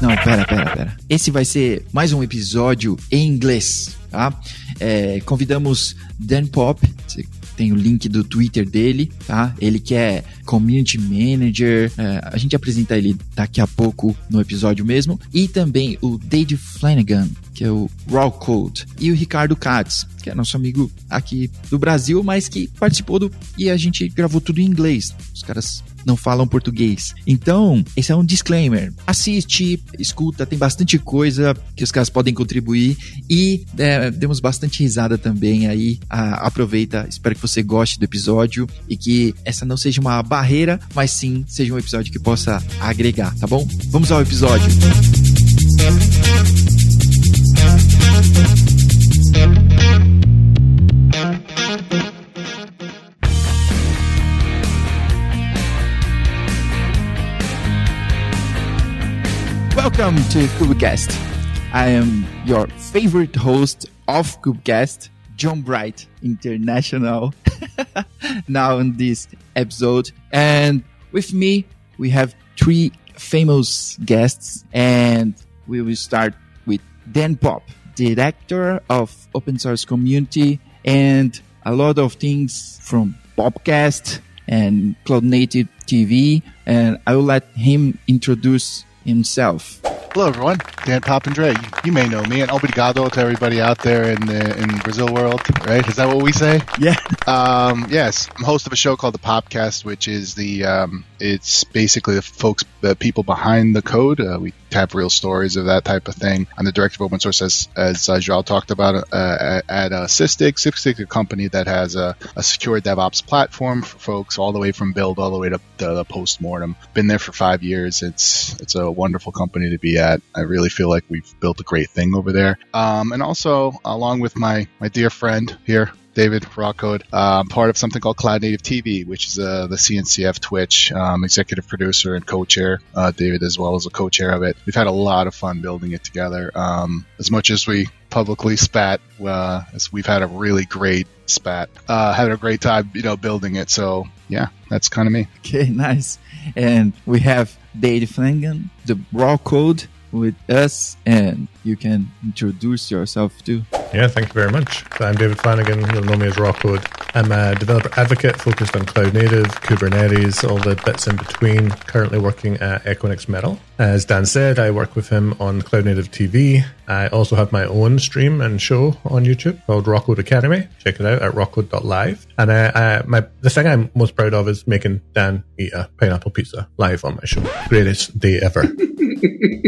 Não, pera, pera, pera. Esse vai ser mais um episódio em inglês, tá? É, convidamos Dan Pop, tem o link do Twitter dele, tá? Ele que é Community Manager, é, a gente apresenta ele daqui a pouco no episódio mesmo. E também o Dave Flanagan, que é o Raw Code. E o Ricardo Katz, que é nosso amigo aqui do Brasil, mas que participou do. E a gente gravou tudo em inglês. Os caras não falam português. Então, esse é um disclaimer. Assiste, escuta, tem bastante coisa que os caras podem contribuir e é, demos bastante risada também aí. Ah, aproveita, espero que você goste do episódio e que essa não seja uma barreira, mas sim seja um episódio que possa agregar, tá bom? Vamos ao episódio. Welcome to Kubicast. I am your favorite host of Kubicast, John Bright International. now in this episode, and with me we have three famous guests, and we will start with Dan Pop, director of open source community and a lot of things from Popcast and Cloud Native TV. And I will let him introduce himself. Hello, everyone. Dan Papandrea. You, you may know me, and obrigado to everybody out there in the in Brazil world. Right? Is that what we say? Yeah. Um, yes, I'm host of a show called the Popcast, which is the um, it's basically the folks, the people behind the code. Uh, we have real stories of that type of thing. I'm the director of open source, as as uh, Joao talked about uh, at uh, Sysdig. Sysdig a company that has a, a secure DevOps platform for folks all the way from build all the way to the, the post-mortem. Been there for five years. It's it's a wonderful company to be at. I really feel like we've built a great thing over there. Um, and also, along with my my dear friend here, David Rawkode, um, part of something called Cloud Native TV, which is uh, the CNCF Twitch um, executive producer and co-chair. Uh, David, as well as a co-chair of it. We've had a lot of fun building it together. Um, as much as we publicly spat, uh, as we've had a really great spat, uh, had a great time, you know, building it. So yeah, that's kind of me. Okay, nice. And we have Dave Flanagan, the Rawkode with us, and you can introduce yourself too. Yeah, thank you very much. I'm David Flanagan. You'll know me as Rawkode. I'm a developer advocate focused on cloud native, Kubernetes, all the bits in between. Currently working at Equinix Metal. As Dan said, I work with him on Cloud Native TV. I also have my own stream and show on YouTube called Rawkode Academy. Check it out at rawkode.live. And uh, I, my the thing I'm most proud of is making Dan eat a pineapple pizza live on my show. Greatest day ever.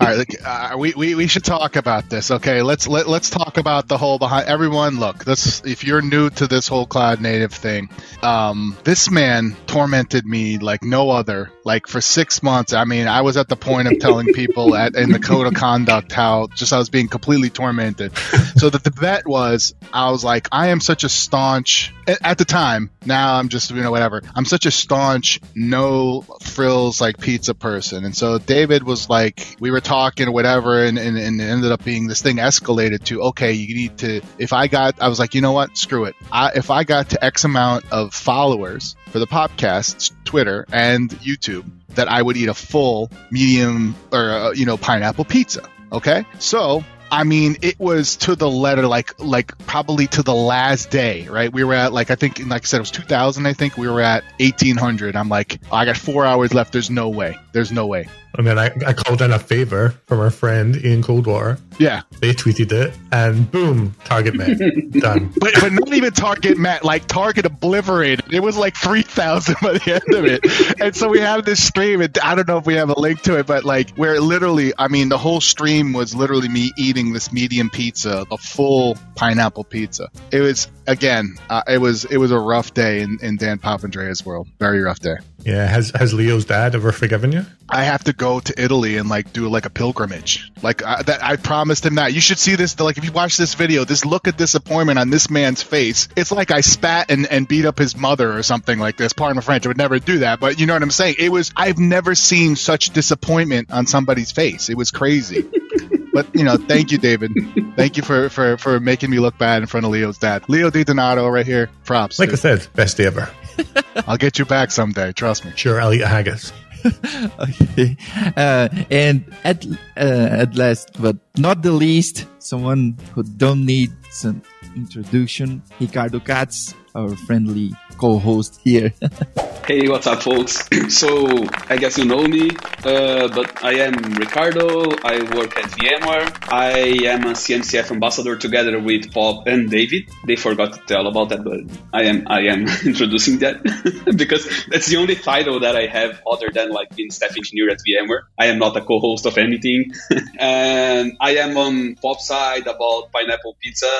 All right, uh, we, we we should talk about this. Okay, let's let, let's talk about the whole behind everyone. Look, this if you're new to this whole cloud native thing, um, this man tormented me like no other. Like for six months, I mean, I was at the point of telling people at in the code of conduct how just I was being completely tormented. So that the bet was, I was like, I am such a staunch at the time. Now I'm just you know whatever. I'm such a staunch no frills like pizza person, and so David was like, we were talking whatever, and, and, and it ended up being this thing escalated to okay, you need to. If I got, I was like, you know what, screw it. I, if I got to X amount of followers for the podcast, Twitter and YouTube, that I would eat a full medium or uh, you know pineapple pizza. Okay, so I mean, it was to the letter, like like probably to the last day, right? We were at like I think, like I said, it was 2000. I think we were at 1800. I'm like, I got four hours left. There's no way. There's no way. And then I, I called in a favor from our friend Ian Coldwater. Yeah, They tweeted it, and boom, target met. Done. but but not even Target met like Target obliterated. It was like 3,000 by the end of it. And so we have this stream, and I don't know if we have a link to it, but like where literally, I mean, the whole stream was literally me eating this medium pizza, a full pineapple pizza. It was again, uh, it was it was a rough day in, in Dan Papandrea's world. Very rough day. Yeah, has has Leo's dad ever forgiven you? I have to go to Italy and like do like a pilgrimage. Like I, that, I promised him that. You should see this. Like if you watch this video, this look of disappointment on this man's face. It's like I spat and, and beat up his mother or something like this. Pardon my French. I would never do that, but you know what I'm saying. It was. I've never seen such disappointment on somebody's face. It was crazy. But you know, thank you, David. Thank you for, for, for making me look bad in front of Leo's dad. Leo Di Donato right here. Props. Like I said, best day ever. I'll get you back someday. Trust me. Sure, I'll eat a haggis. okay. Uh, and at uh, at last, but not the least, someone who don't need some introduction, Ricardo Katz, our friendly co-host here. Hey, what's up, folks? so, I guess you know me, uh, but I am Ricardo. I work at VMware. I am a CNCF ambassador together with Pop and David. They forgot to tell about that, but I am I am introducing that because that's the only title that I have other than like being staff engineer at VMware. I am not a co-host of anything, and I am on Pop side about pineapple pizza.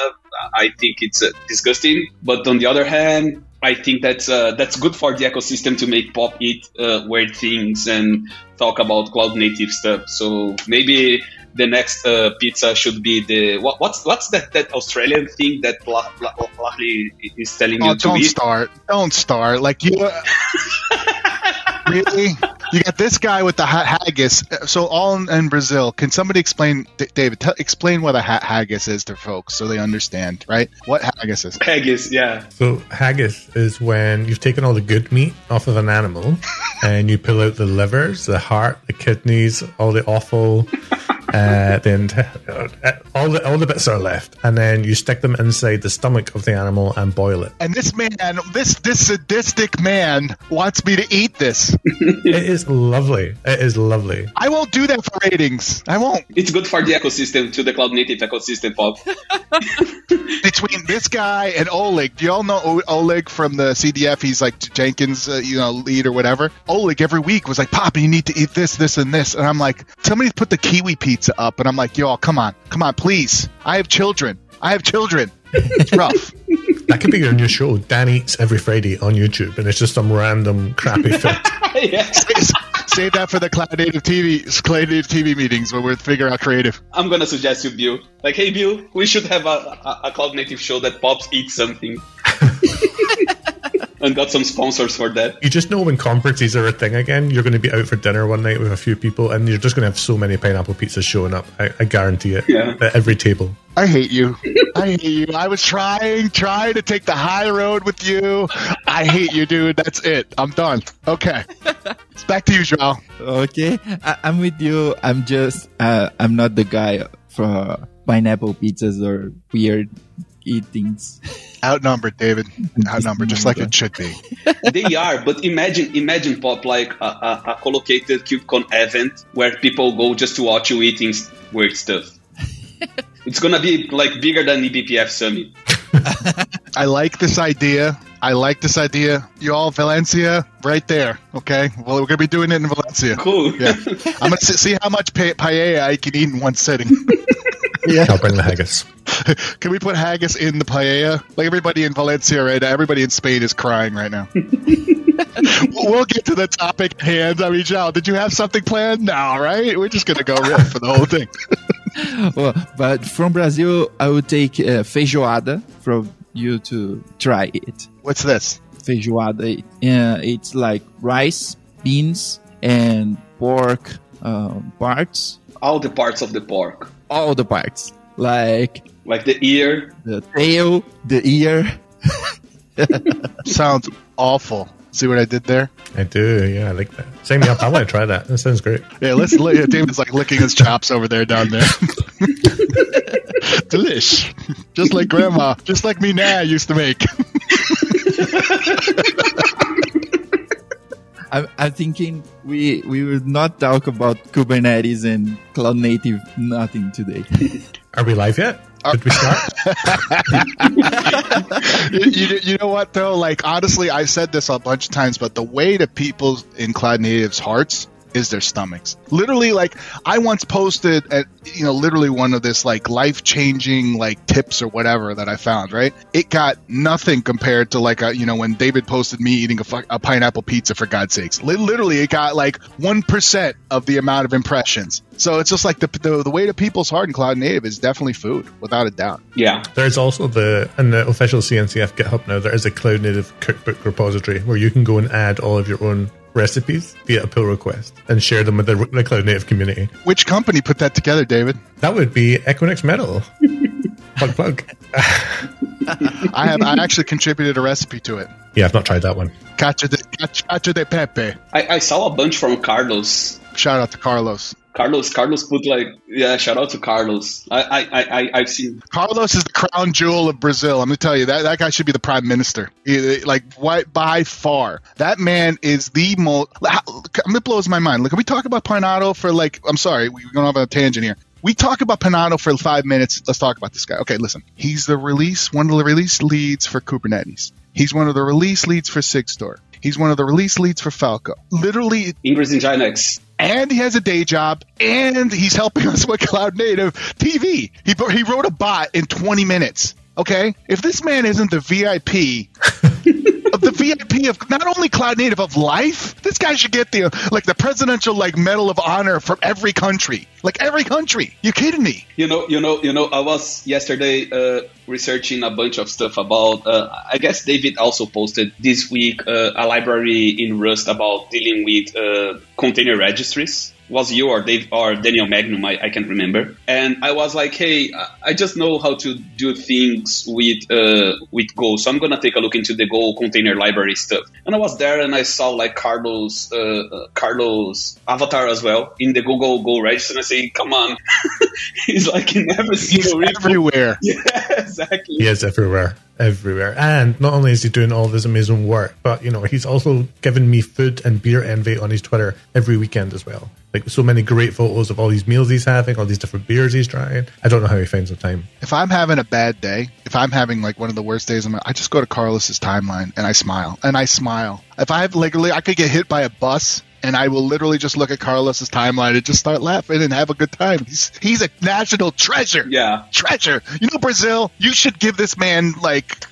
I think it's uh, disgusting, but on the other hand, I think that's uh, that's good for the ecosystem to make pop eat uh, weird things and talk about cloud native stuff. So maybe the next uh, pizza should be the what, what's what's that that Australian thing that Lahli is telling oh, you to don't eat? start, don't start. Like you, really? You got this guy with the ha- haggis. So all in, in Brazil. Can somebody explain, D- David? T- explain what a ha- haggis is to folks so they understand, right? What haggis is? Haggis, yeah. So haggis is when you've taken all the good meat off of an animal and you pull out the livers, the heart, the kidneys, all the awful. Uh, then uh, all the all the bits are left, and then you stick them inside the stomach of the animal and boil it. And this man, this this sadistic man, wants me to eat this. it is lovely. It is lovely. I won't do that for ratings. I won't. It's good for the ecosystem, to the cloud native ecosystem, Pop. Between this guy and Oleg, do y'all know O- Oleg from the CDF? He's like Jenkins, uh, you know, lead or whatever. Oleg every week was like, "Pop, you need to eat this, this, and this," and I'm like, "Somebody put the kiwi pizza up," and I'm like, "Y'all, come on, come on, please. I have children. I have children. It's rough." That could be your new show. Dan eats every Friday on YouTube, and it's just some random crappy food. yeah. Save that for the cloud native TV, cloud native TV meetings when we're figuring out creative. I'm gonna suggest you, Bill. Like, hey, Bill, we should have a, a, a cloud native show that Pops eats something. and got some sponsors for that. You just know when conferences are a thing again, you're going to be out for dinner one night with a few people, and you're just going to have so many pineapple pizzas showing up. I, I guarantee it. Yeah. At every table. I hate you. I hate you. I was trying, trying to take the high road with you. I hate you, dude. That's it. I'm done. Okay. It's back to you, Joel. Okay, I, I'm with you. I'm just, uh, I'm not the guy for pineapple pizzas or weird eatings. Outnumbered, David. Outnumbered, just like it should be. they are, but imagine, imagine Pop like a, a, a collocated KubeCon event where people go just to watch you eating weird stuff. it's gonna be like bigger than the BPF summit. I like this idea. I like this idea. You all, Valencia, right there. Okay. Well, we're gonna be doing it in Valencia. Cool. Yeah. I'm gonna see see how much pa- paella I can eat in one sitting. I'll bring the haggis. Can we put haggis in the paella? Like everybody in Valencia right now, everybody in Spain is crying right now. we'll get to the topic at hand. I mean, Joe, did you have something planned? No, right? We're just gonna go riff for the whole thing. well, but from Brazil, I would take uh, feijoada from you to try it. What's this? Feijoada, uh, it's like rice, beans, and pork uh, parts. All the parts of the pork, All the parts, like like the ear. the tail, the ear. Sounds awful. See what I did there? I do. Yeah, I like that. Sign me up. I want to try that. That sounds great. Yeah, let's. li- David's like licking his chops over there down there. Delish, just like Grandma, just like me now used to make. I'm, I'm thinking we we will not talk about Kubernetes and cloud native nothing today. Are we live yet? Uh, Did we start? you, you, you know what though? Like honestly, I've said this a bunch of times, but the way to people in cloud natives' hearts is their stomachs. Literally, like I once posted at you know literally one of this like life changing like tips or whatever that I found. Right, it got nothing compared to like a, you know when David posted me eating a, fu- a pineapple pizza for God's sakes. Li- Literally, it got like one percent of the amount of impressions. So it's just like the, the the way to people's heart in cloud native is definitely food, without a doubt. Yeah. There's also the in the official CNCF GitHub now. There is a cloud native cookbook repository where you can go and add all of your own recipes via a pull request and share them with the, the cloud native community. Which company put that together, David? That would be Equinix Metal. plug plug. I have I actually contributed a recipe to it. Yeah, I've not tried that one. Cacio de, cacio de Pepe. I, I saw a bunch from Carlos. Shout out to Carlos. Carlos, Carlos put like, yeah, shout out to Carlos. I, I, I, I've seen. Carlos is the crown jewel of Brazil. I'm gonna tell you that that guy should be the prime minister. He- like why, by far, that man is the most. It blows my mind. Look, we talk about Parnado for like. I'm sorry, we're going off on a tangent here. We talk about Panato for five minutes. Let's talk about this guy. Okay, listen. He's the release, one of the release leads for Kubernetes. He's one of the release leads for Sigstore. He's one of the release leads for Falco. Literally, Ingress and Nginx. And he has a day job, and he's helping us with Cloud Native TV. He he wrote a bot in 20 minutes. Okay, if this man isn't the VIP VIP of not only Cloud Native of life, this guy should get the like the presidential like Medal of Honor from every country, like every country. You kidding me? You know, you know, you know. I was yesterday uh, researching a bunch of stuff about. Uh, I guess David also posted this week uh, a library in Rust about dealing with uh, container registries. Was you or Dave or Daniel Mangum? I, I can't remember. And I was like, hey, I- just know how to do things with uh, with Go, so I'm gonna take a look into the Go container library stuff. And I was there and I saw like Carlos uh, uh, Carlos avatar as well in the Google Go register. And I say, come on, he's like in every He's single repo. everywhere. Yeah, exactly. He is everywhere, everywhere. And not only is he doing all this amazing work, but you know he's also given me food and beer envy on his Twitter every weekend as well. Like so many great photos of all these meals he's having, all these different beers he's trying. I don't know how he finds the time. If I'm having a bad day, if I'm having like one of the worst days, my, I just go to Carlos's timeline and I smile and I smile. If I have like I could get hit by a bus. And I will literally just look at Carlos's timeline and just start laughing and have a good time. He's he's a national treasure. Yeah. treasure. You know, Brazil, you should give this man like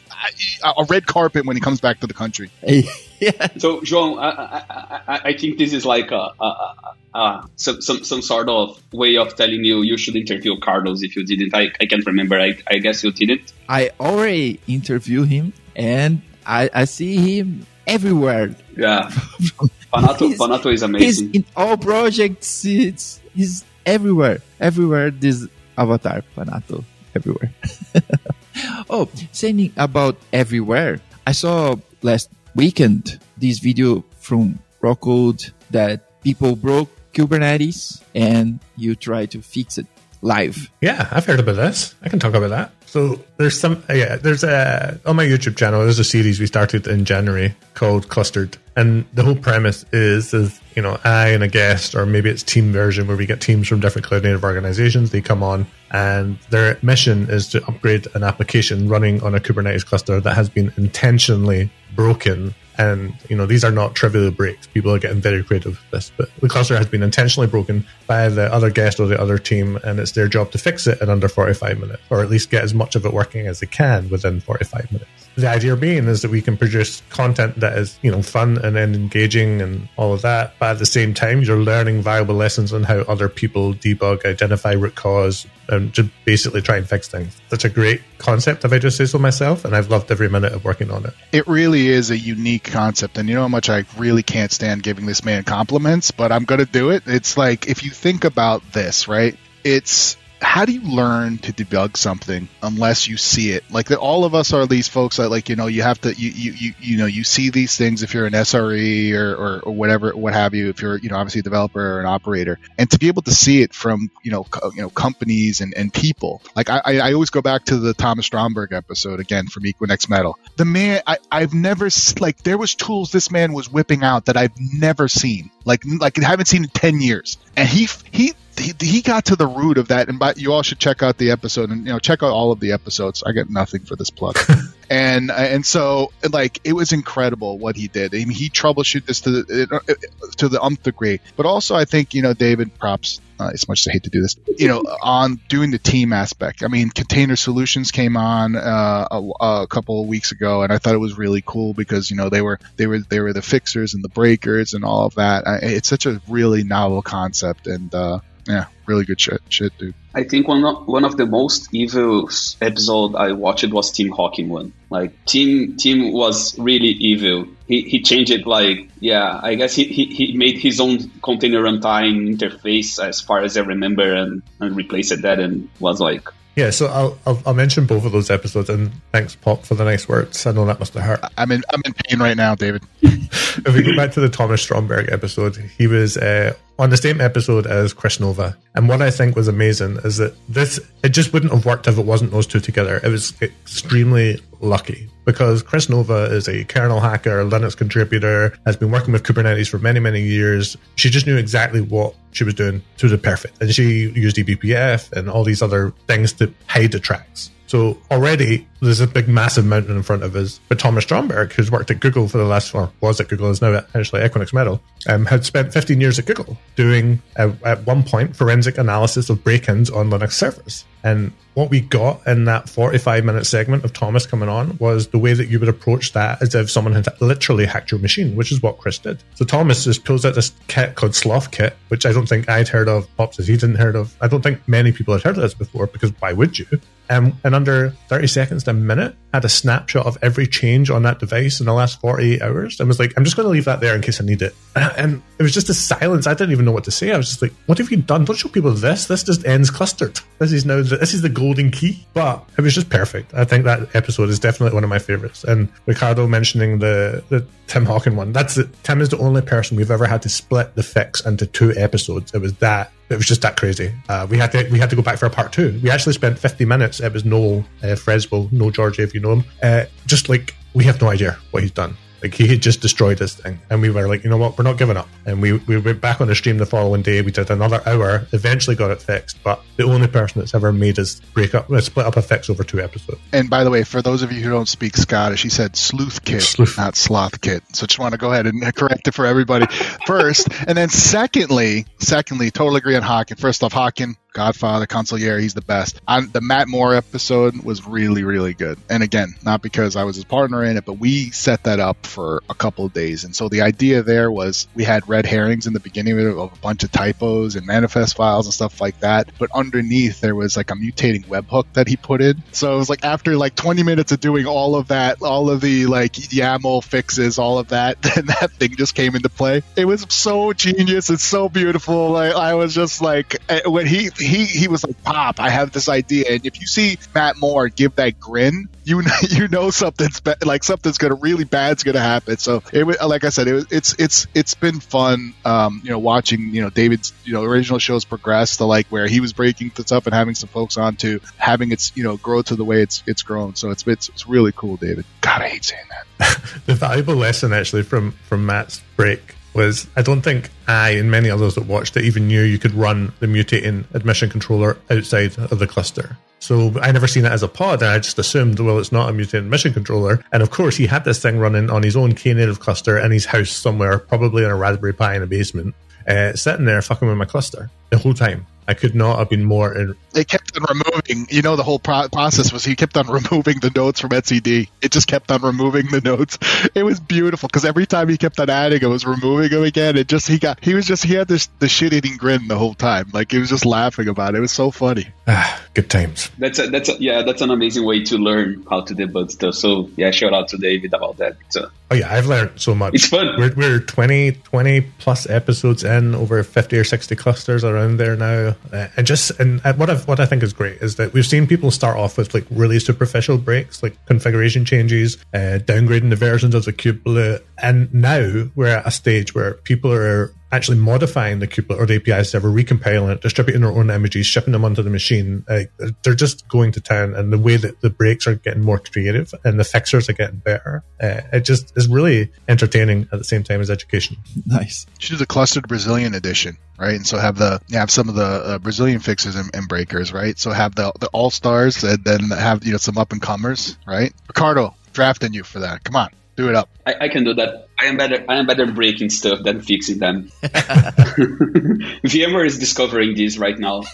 a, a red carpet when he comes back to the country. yeah. So, João, I, I, I, I think this is like a, a, a, a some, some some sort of way of telling you you should interview Carlos if you didn't. I, I can't remember. I, I guess you didn't. I already interviewed him and I, I see him everywhere. Yeah. Panato, He's- Panato is He's amazing. in all projects. It's, he's everywhere. Everywhere this avatar, Panato. Everywhere. oh, saying about everywhere. I saw last weekend this video from Rawkode that people broke Kubernetes and you try to fix it live. Yeah, I've heard about this. I can talk about that. So there's some, uh, yeah, there's a on my YouTube channel. There's a series we started in January called Clustered, and the whole premise is, is you know, I and a guest, or maybe it's team version where we get teams from different cloud native organizations. They come on, and their mission is to upgrade an application running on a Kubernetes cluster that has been intentionally broken and you know these are not trivial breaks. People are getting very creative with this, but the cluster has been intentionally broken by the other guest or the other team, and it's their job to fix it in under 45 minutes, or at least get as much of it working as they can within 45 minutes. The idea being is that we can produce content that is you know fun and engaging and all of that, but at the same time you're learning valuable lessons on how other people debug, identify root cause, Um, and just basically try and fix things. Such a great concept, if I just say so myself, and I've loved every minute of working on it. It really is a unique concept, and you know how much I really can't stand giving this man compliments, but I'm going to do it. It's like if you think about this, right? It's how do you learn to debug something unless you see it? Like that, all of us are these folks that, like you know, you have to, you you you, you know, you see these things if you're an SRE or, or or whatever, what have you. If you're, you know, obviously a developer or an operator, and to be able to see it from, you know, co- you know, companies and, and people. Like I, I always go back to the Thomas Stromberg episode again from Equinix Metal. The man, I I've never like there was tools this man was whipping out that I've never seen. Like like I haven't seen in ten years, and he he he, he got to the root of that and but you all should check out the episode and you know check out all of the episodes. I get nothing for this plug and and so like it was incredible what he did I mean, he troubleshoot this to the to the umph degree but also i think you know david props uh, as much as I hate to do this, you know, on doing the team aspect. I mean, Container Solutions came on uh, a, a couple of weeks ago, and I thought it was really cool because you know they were they were they were the fixers and the breakers and all of that. It's such a really novel concept, and uh, yeah, really good shit, shit, dude. I think one of, one of the most evil s- episode I watched was Tim Hockin one. Like Tim Tim was really evil. He he changed it like yeah. I guess he, he, he made his own container runtime interface as far as I remember and, and replaced it that and was like Yeah, so I'll, I'll, I'll mention both of those episodes, and thanks, Pop, for the nice words. I know that must have hurt. I'm in I'm in pain right now, David. if we go back to the Thomas Stromberg episode, he was uh, on the same episode as Kris Nova. And what I think was amazing is that this, it just wouldn't have worked if it wasn't those two together. It was extremely lucky because Kris Nova is a kernel hacker, Linux contributor, has been working with Kubernetes for many, many years. She just knew exactly what she was doing to the perfect. And she used eBPF and all these other things to hide the tracks. So already there's a big, massive mountain in front of us. But Thomas Stromberg, who's worked at Google for the last, or was at Google, is now actually Equinix Metal, um, had spent 15 years at Google doing, uh, at one point, forensic analysis of break-ins on Linux servers. And what we got in that 45 minute segment of Thomas coming on was the way that you would approach that as if someone had literally hacked your machine, which is what Kris did. So Thomas just pulls out this kit called Sloth Kit, which I don't think I'd heard of. Pops he didn't heard of. I don't think many people had heard of this before because why would you? Um, and under 30 seconds to a minute, had a snapshot of every change on that device in the last 48 hours and was like, I'm just going to leave that there in case I need it. And it was just a silence. I didn't even know what to say. I was just like, what have you done? Don't show people this. This just ends clustered. This is now, this is the golden key. But it was just perfect. I think that episode is definitely one of my favorites. And Ricardo mentioning the, the Tim Hockin one, that's it. Tim is the only person we've ever had to split the fix into two episodes. It was that it was just that crazy. Uh, we had to we had to go back for a part two. We actually spent 50 minutes. It was Noel uh, no Georgie, if you know him. Uh, just like we have no idea what he's done. Like he had just destroyed this thing, and we were like, you know what, we're not giving up. And we we went back on the stream the following day. We did another hour. Eventually got it fixed, but the only person that's ever made us break up, uh, split up a fix over two episodes. And by the way, for those of you who don't speak Scottish, he said sleuth kit, Sleuth. not sloth kit. So just want to go ahead and correct it for everybody first, and then secondly, secondly, totally agree on Hockin. First off, Hockin, Godfather, Consigliere, he's the best. On the Matt Moore episode was really, really good. And again, not because I was his partner in it, but we set that up for a couple of days. And so the idea there was we had red herrings in the beginning of, a bunch of typos and manifest files and stuff like that. But underneath there was like a mutating webhook that he put in. So it was like after like 20 minutes of doing all of that, all of the like YAML fixes, all of that, then that thing just came into play. It was so genius. It's so beautiful. Like I was just like eh, when he he he he was like, "Pop, I have this idea." And if you see Matt Moore give that grin, you know, you know something's ba- like something's gonna really bad's gonna happen. So it was like I said, it was it's it's it's been fun, um, you know, watching you know David's you know original shows progress to like where he was breaking up and having some folks on to having its you know grow to the way it's it's grown. So it's it's, it's really cool, David. God, I hate saying that. the valuable lesson actually from from Matt's break was I don't think I and many others that watched it even knew you could run the mutating admission controller outside of the cluster. So I never seen it as a pod, and I just assumed, well, it's not a mutating admission controller. And of course, he had this thing running on his own Knative cluster in his house somewhere, probably on a Raspberry Pi in a basement, uh, sitting there fucking with my cluster the whole time. I could not have been more in, They kept on removing. You know, the whole pro- process was he kept on removing the notes from etcd. It just kept on removing the notes. It was beautiful because every time he kept on adding, it was removing them again. It just he got he was just he had this the shit eating grin the whole time. Like he was just laughing about it. It was so funny. ah, good times. That's a, that's a, yeah, that's an amazing way to learn how to debug stuff. So yeah, shout out to David about that. So Oh yeah, I've learned so much. It's fun. We're, we're 20, 20 plus episodes in, over fifty or sixty clusters around there now, uh, and just and what I what I think is great is that we've seen people start off with like really superficial breaks, like configuration changes, uh, downgrading the versions of the kubelet, and now we're at a stage where people are actually modifying the kubelet or the API server, recompiling it, distributing their own images, shipping them onto the machine. Uh, they're just going to town, and the way that the breaks are getting more creative and the fixers are getting better, uh, it just is really entertaining at the same time as education. Nice. You should do the clustered Brazilian edition, right? And so have the have some of the uh, Brazilian fixes and, and breakers, right? So have the the all stars and then have you know some up and comers, right? Ricardo, drafting you for that. Come on, do it up. I, I can do that. I am better. I am better breaking stuff than fixing them. VMware is discovering this right now.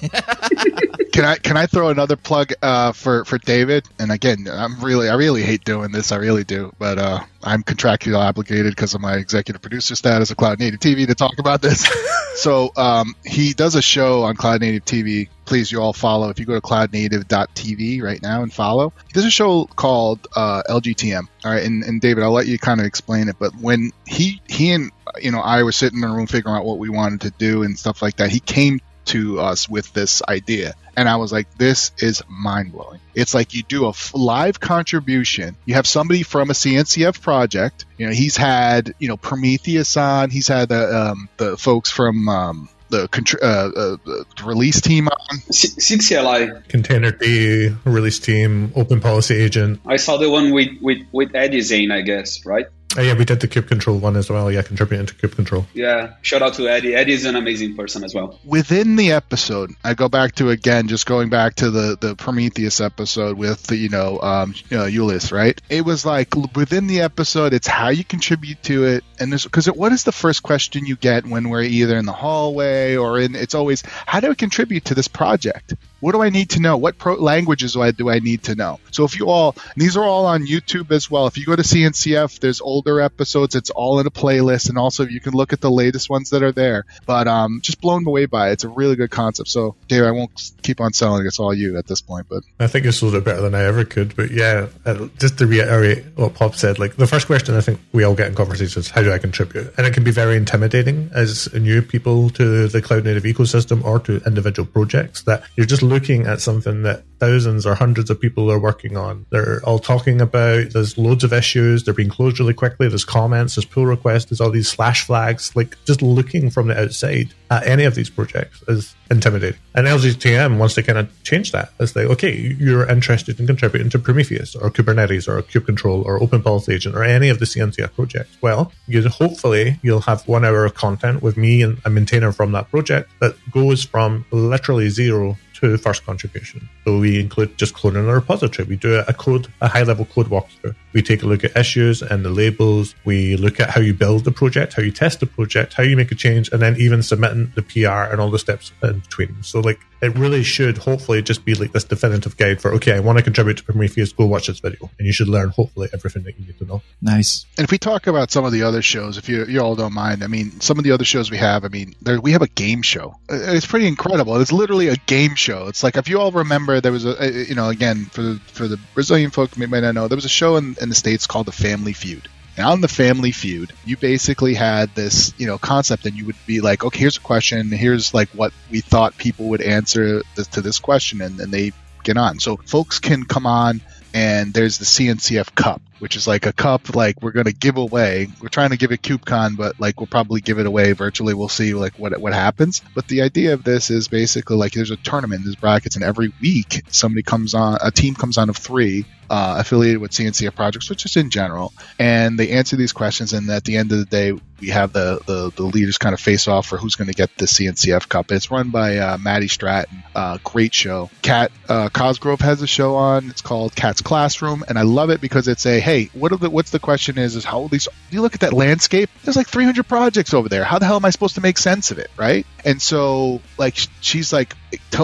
Can I can I throw another plug uh, for for David? And again, I'm really I really hate doing this. I really do, but uh, I'm contractually obligated because of my executive producer status of Cloud Native TV to talk about this. so um, he does a show on Cloud Native TV. Please, you all follow. If you go to cloudnative.tv right now and follow, he does a show called uh, LGTM. All right, and, and David, I'll let you kind of explain it. But when he he and you know I were sitting in a room figuring out what we wanted to do and stuff like that, he came to us with this idea. And I was like, this is mind blowing. It's like you do a f- live contribution. You have somebody from a CNCF project. You know, he's had, you know, Prometheus on. He's had the, um, the folks from, um, the, contr- uh, uh, the release team on. C- CLI. containerd, release team, open policy agent. I saw the one with, with, with Eddie Zane, I guess, right? Oh, yeah, we did the kube control one as well. Yeah, contributing to kube control. Yeah, shout out to Eddie. Eddie is an amazing person as well. Within the episode, I go back to again, just going back to the the Prometheus episode with the you know um, you know, Ulyss, right? It was like within the episode, it's how you contribute to it, and there's because it what is the first question you get when we're either in the hallway or in? It's always how do I contribute to this project? What do I need to know? What pro- languages do I, do I need to know? So if you all, these are all on YouTube as well. If you go to CNCF, there's older episodes. It's all in a playlist, and also you can look at the latest ones that are there. But um, just blown away by it. It's a really good concept. So Dave, I won't keep on selling. It's all you at this point. But I think you sold it better than I ever could. But yeah, uh, just to reiterate what Pop said, like the first question I think we all get in conversations: How do I contribute? And it can be very intimidating as new people to the cloud native ecosystem or to individual projects that you're just looking at something that thousands or hundreds of people are working on. They're all talking about, there's loads of issues, they're being closed really quickly, there's comments, there's pull requests, there's all these slash flags. Like just looking from the outside at any of these projects is intimidating. And LGTM wants to kind of change that. It's like, okay, you're interested in contributing to Prometheus or Kubernetes or Kube or Open Policy Agent or any of the CNCF projects. Well, you hopefully you'll have one hour of content with me and a maintainer from that project that goes from literally zero to first contribution. So we include just cloning a repository. We do a code, a high level code walkthrough. We take a look at issues and the labels. We look at how you build the project, how you test the project, how you make a change, and then even submitting the PR and all the steps in between. So like it really should hopefully just be like this definitive guide for okay, I want to contribute to Prometheus, go watch this video. And you should learn hopefully everything that you need to know. Nice. And if we talk about some of the other shows, if you you all don't mind, I mean, some of the other shows we have, I mean, there, we have a game show. Uh, it's pretty incredible. It's literally a game show. It's like if you all remember, there was a, you know, again for the for the Brazilian folk may not know, there was a show in, in the states called The Family Feud. And on the Family Feud, you basically had this, you know, concept, and you would be like, okay, here's a question. Here's like what we thought people would answer to this question, and then they get on. So folks can come on, and there's the CNCF Cup, which is like a cup like we're going to give away. We're trying to give it KubeCon, but like we'll probably give it away virtually. We'll see like what what happens. But the idea of this is basically like there's a tournament, there's brackets, and every week somebody comes on, a team comes on of three uh, affiliated with CNCF projects, which is in general, and they answer these questions. And at the end of the day, we have the the, the leaders kind of face off for who's going to get the CNCF Cup. It's run by uh, Matty Stratton. Uh, great show. Kat uh, Cosgrove has a show on. It's called Kat's Classroom, and I love it because it's a hey, what are the what's the question is is how these you look at that landscape? There's like 300 projects over there. How the hell am I supposed to make sense of it, right? And so like she's like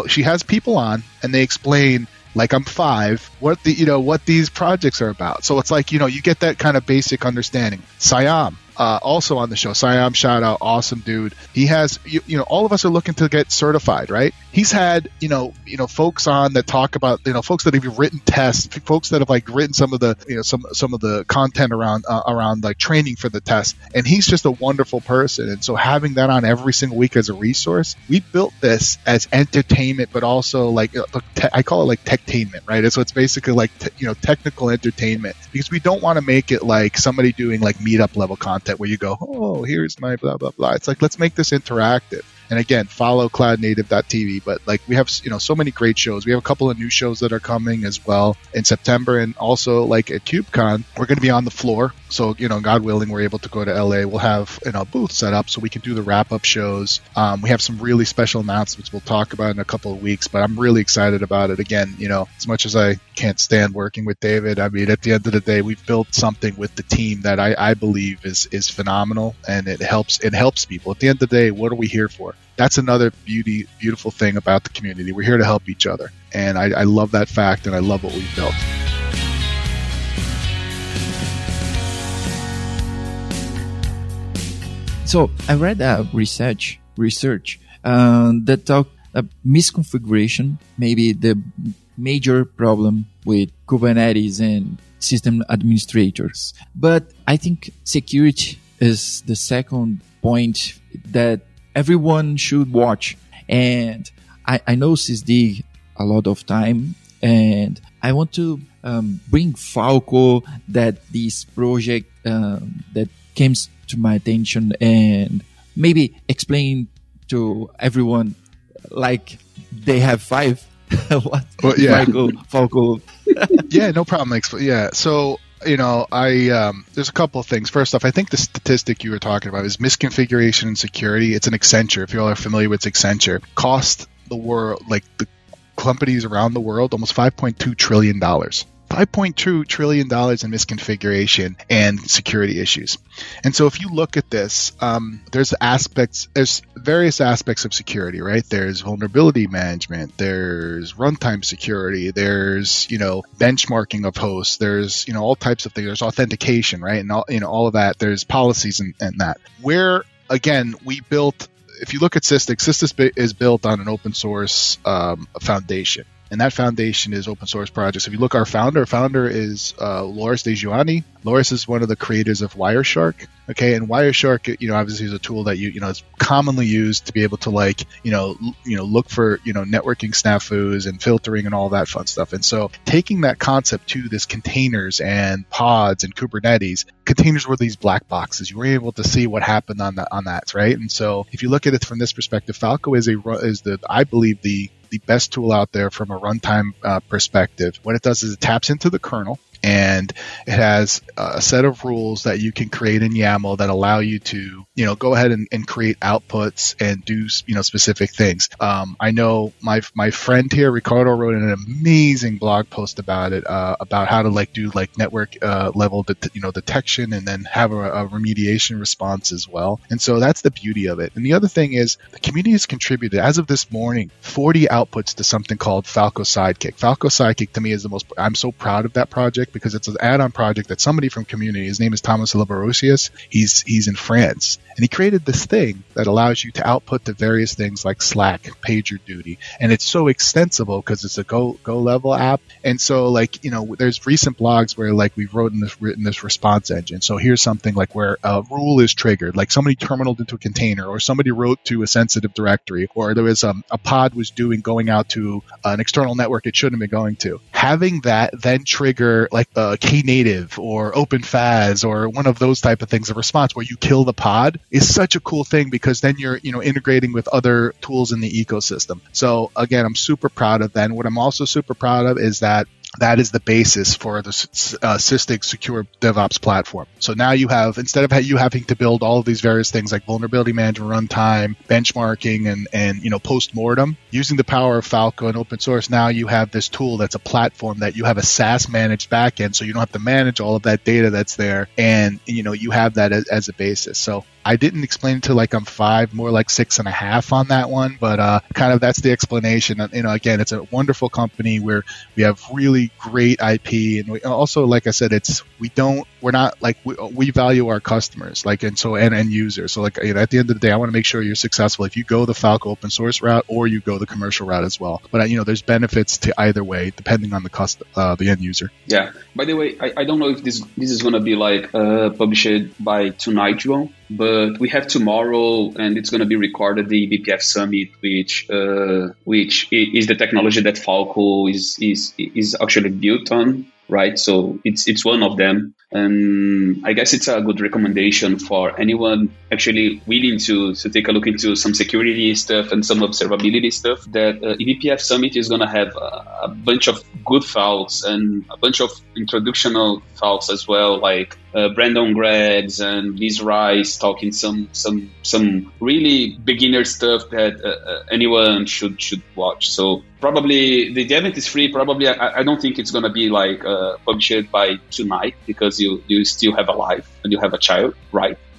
she has people on and they explain like I'm five, what the you know what these projects are about. So it's like you know you get that kind of basic understanding. Saiyam, uh, also on the show. Saiyam, shout out, awesome dude. He has, you, you, know, all of us are looking to get certified, right? He's had, you know, you know, folks on that talk about, you know, folks that have written tests, folks that have like written some of the, you know, some some of the content around uh, around like training for the test. And he's just a wonderful person. And so having that on every single week as a resource, we built this as entertainment, but also like uh, te- I call it like techtainment, right? So it's basically like te- you know technical entertainment because we don't want to make it like somebody doing like meetup level content where you go, oh, here's my blah blah blah. It's like let's make this interactive. And again, follow cloudnative.tv. But like we have, you know, so many great shows. We have a couple of new shows that are coming as well in September. And also like at KubeCon, we're going to be on the floor. So, you know, God willing, we're able to go to LA. We'll have, you know, a booth set up so we can do the wrap up shows. Um, we have some really special announcements we'll talk about in a couple of weeks, but I'm really excited about it. Again, you know, as much as I can't stand working with David, I mean, at the end of the day, we've built something with the team that I, I believe is, is phenomenal and it helps, it helps people. At the end of the day, what are we here for? That's another beauty, beautiful thing about the community. We're here to help each other, and I, I love that fact, and I love what we've built. So I read a research research uh, that talk a misconfiguration, maybe the major problem with Kubernetes and system administrators. But I think security is the second point that everyone should watch. And I, I know SysDig a lot of time and I want to um, bring Falco that this project um, that came to my attention and maybe explain to everyone like they have five. what? Well, yeah. Falco, Falco. yeah, no problem. Yeah, so you know, I um, there's a couple of things. First off, I think the statistic you were talking about is misconfiguration and security. It's an Accenture. If you all are familiar with Accenture, cost the world like the companies around the world almost 5.2 trillion dollars. $5.2 trillion in misconfiguration and security issues. And so if you look at this, um, there's aspects, there's various aspects of security, right? There's vulnerability management, there's runtime security, there's, you know, benchmarking of hosts, there's, you know, all types of things. There's authentication, right? And all, you know, all of that. There's policies and, and that. Where, again, we built if you look at Sysdig, Sysdig is built on an open source um, foundation and that foundation is open source projects. If you look, our founder, our founder is uh, Loris Degioanni. Loris is one of the creators of Wireshark. Okay, and Wireshark, you know, obviously is a tool that you you know is commonly used to be able to like you know l- you know look for you know networking snafus and filtering and all that fun stuff. And so taking that concept to this containers and pods and Kubernetes, containers were these black boxes. You were able to see what happened on that on that, right? And so if you look at it from this perspective, Falco is a is the I believe the the best tool out there from a runtime uh, perspective. What it does is it taps into the kernel and it has a set of rules that you can create in YAML that allow you to, you know, go ahead and, and create outputs and do, you know, specific things. Um, I know my my friend here, Ricardo, wrote an amazing blog post about it, uh, about how to like do like network uh, level, det- you know, detection and then have a, a, remediation response as well. And so that's the beauty of it. And the other thing is the community has contributed as of this morning 40 outputs to something called Falco Sidekick. Falco Sidekick to me is the most. I'm so proud of that project project because it's an add-on project that somebody from community, his name is Thomas Labarussias, he's he's in France, and he created this thing that allows you to output to various things like Slack, PagerDuty, and it's so extensible because it's a Go Go level app, and so like you know, there's recent blogs where like we've written this written this response engine. So here's something like where a rule is triggered, like somebody terminaled into a container, or somebody wrote to a sensitive directory, or there was um, a pod was doing going out to an external network it shouldn't have been going to. Having that then trigger like uh, Knative or OpenFaaS or one of those type of things, a response where you kill the pod is such a cool thing because then you're, you know, integrating with other tools in the ecosystem. So again, I'm super proud of that. And what I'm also super proud of is that that is the basis for the uh, Sysdig secure DevOps platform. So now you have, instead of you having to build all of these various things like vulnerability management, runtime, benchmarking, and, and, you know, post-mortem, using the power of Falco and open source, now you have this tool that's a platform that you have a SaaS managed backend. So you don't have to manage all of that data that's there. And, you know, you have that as, as a basis. So I didn't explain it to like I'm five, more like six and a half on that one, but uh, kind of that's the explanation. You know, again, it's a wonderful company where we have really great IP, and we, also, like I said, it's we don't we're not like we, we value our customers, like and so and end users. So like you know, at the end of the day, I want to make sure you're successful. If you go the Falco open source route or you go the commercial route as well, but uh, you know, there's benefits to either way depending on the cost uh, the end user. Yeah. By the way, I, I don't know if this this is gonna be like uh, published by tonight, João but we have tomorrow, and it's going to be recorded the BPF Summit, which uh, which is the technology that Falco is is is actually built on right? So it's it's one of them, and I guess it's a good recommendation for anyone actually willing to to take a look into some security stuff and some observability stuff. That uh, eBPF Summit is gonna have a, a, bunch of good talks and a bunch of introductional talks as well, like uh, Brendan Greggs and Liz Rice talking some some some really beginner stuff that uh, uh anyone should should watch. So probably the event is free. Probably I, I don't think it's gonna be like uh, published by tonight because you you still have a life and you have a child, right?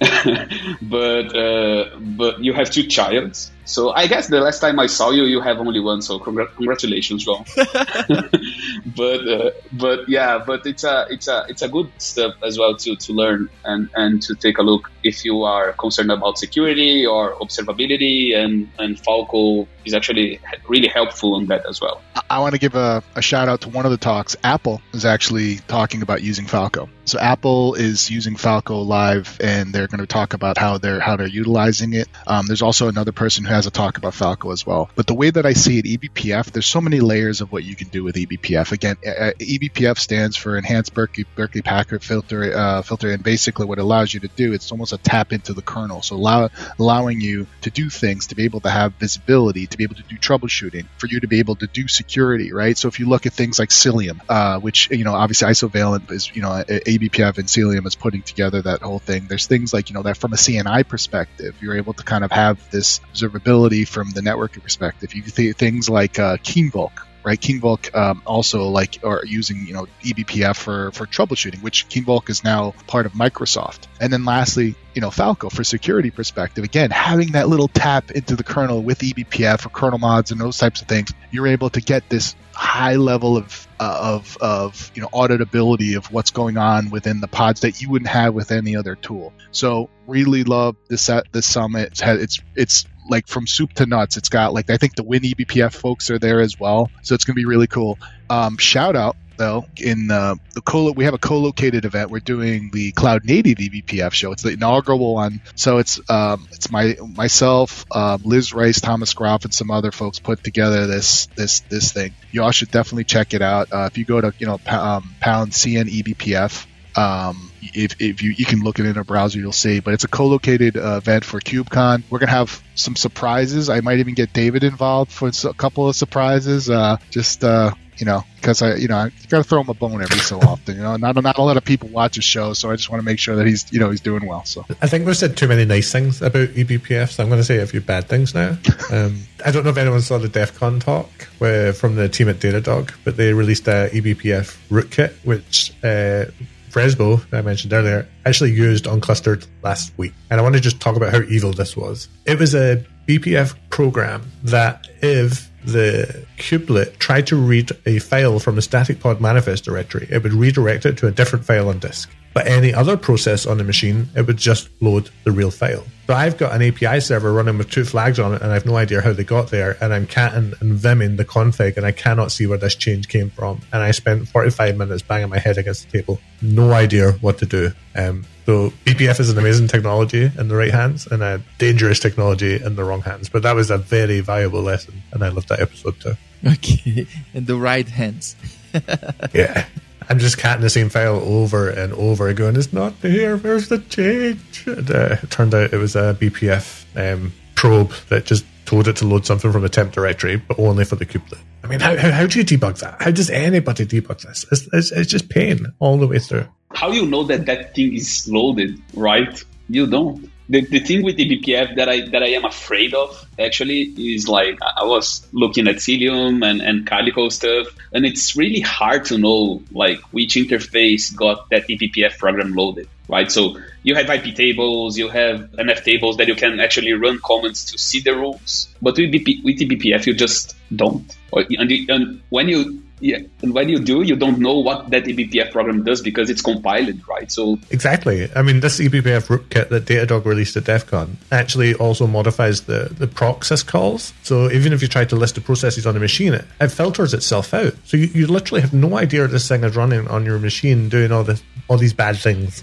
but uh, but you have two childs. So I guess the last time I saw you, you have only one. So congr- congratulations, João. but uh, but yeah, but it's a it's a it's a good step as well to to learn and and to take a look if you are concerned about security or observability, and, and Falco is actually really helpful on that as well. I want to give a, a, shout out to one of the talks. Apple is actually talking about using Falco. So Apple is using Falco live, and they're going to talk about how they're how they're utilizing it. Um, there's also another person who has a talk about Falco as well. But the way that I see it, eBPF, there's so many layers of what you can do with eBPF. Again, eBPF stands for Enhanced Berkeley Berkeley Packet Filter uh, Filter, and basically what it allows you to do, it's almost a tap into the kernel. So allow, allowing you to do things, to be able to have visibility, to be able to do troubleshooting, for you to be able to do security, right? So if you look at things like Cilium, uh, which you know obviously Isovalent is you know eBPF and Cilium is putting together that whole thing. There's things like you know that from a CNI perspective, you're able to kind of have this observability from the networking perspective. You th- things like uh, Kinvolk, right? Um, also like are using you know eBPF for for troubleshooting, which Kinvolk is now part of Microsoft. And then lastly, you know Falco for security perspective. Again, having that little tap into the kernel with eBPF or kernel mods and those types of things, you're able to get this high level of uh, of of you know auditability of what's going on within the pods that you wouldn't have with any other tool. So really love this uh, this summit. It's it's it's like from soup to nuts. It's got like I think the Win eBPF folks are there as well, so it's gonna be really cool. Um, shout out though in uh, the co we have a co-located event. We're doing the Cloud Native eBPF show. It's the inaugural one, so it's um, it's my myself, um, Liz Rice, Thomas Graf, and some other folks put together this this this thing. You all should definitely check it out. Uh, if you go to you know um, pound CN eBPF. Um, if, if you, you can look it in a browser, you'll see. But it's a co-located uh, event for KubeCon. We're gonna have some surprises. I might even get David involved for a couple of surprises. Uh, just uh, you know, because I, you know, I got to throw him a bone every so often. You know, not not a lot of people watch his show, so I just want to make sure that he's, you know, he's doing well. So I think we've said too many nice things about eBPF, so I'm going to say a few bad things now. um, I don't know if anyone saw the DEF CON talk where, from the team at Datadog, but they released a eBPF rootkit, which uh, Fresbo, I mentioned earlier, actually used unclustered last week. And I want to just talk about how evil this was. It was a BPF program that if the kubelet tried to read a file from a static pod manifest directory, it would redirect it to a different file on disk. But any other process on the machine, it would just load the real file. So I've got an API server running with two flags on it, and I have no idea how they got there. And I'm catting and vimming the config, and I cannot see where this change came from. And I spent 45 minutes banging my head against the table, no idea what to do. Um, so BPF is an amazing technology in the right hands, and a dangerous technology in the wrong hands. But that was a very valuable lesson, and I loved that episode too. Okay, in the right hands. yeah. I'm just catting the same file over and over, going, "It's not here. Where's the change?" And, uh, it turned out it was a BPF um, probe that just told it to load something from a temp directory, but only for the kubelet. I mean, how, how, how do you debug that? How does anybody debug this? It's, it's, it's just pain all the way through. How you know that that thing is loaded, right? You don't the, the thing with the BPF that I that I am afraid of actually is like I was looking at Cilium and, and Calico stuff, and it's really hard to know like which interface got that eBPF program loaded, right? So you have IP tables, you have NF tables that you can actually run commands to see the rules, but with, BP, with eBPF you just don't. And, and when you yeah, and when you do, you don't know what that eBPF program does because it's compiled, right? So exactly. I mean, this eBPF rootkit that Datadog released at DEF CON actually also modifies the the procsys calls. So even if you try to list the processes on a machine, it, it filters itself out. So you, you literally have no idea this thing is running on your machine doing all this all these bad things.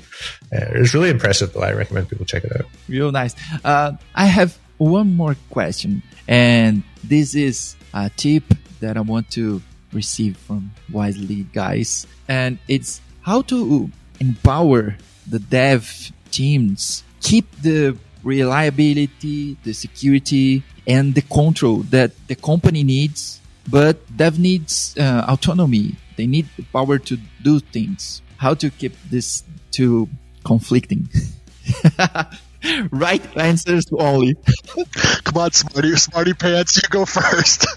Uh, it's really impressive, though. I recommend people check it out. Real nice. Uh, I have one more question, and this is a tip that I want to receive from Wisely guys. And it's how to empower the dev teams, keep the reliability, the security, and the control that the company needs, but dev needs uh, autonomy. They need the power to do things. How to keep this two conflicting? right answers only. Come on, smarty, smarty pants, you go first.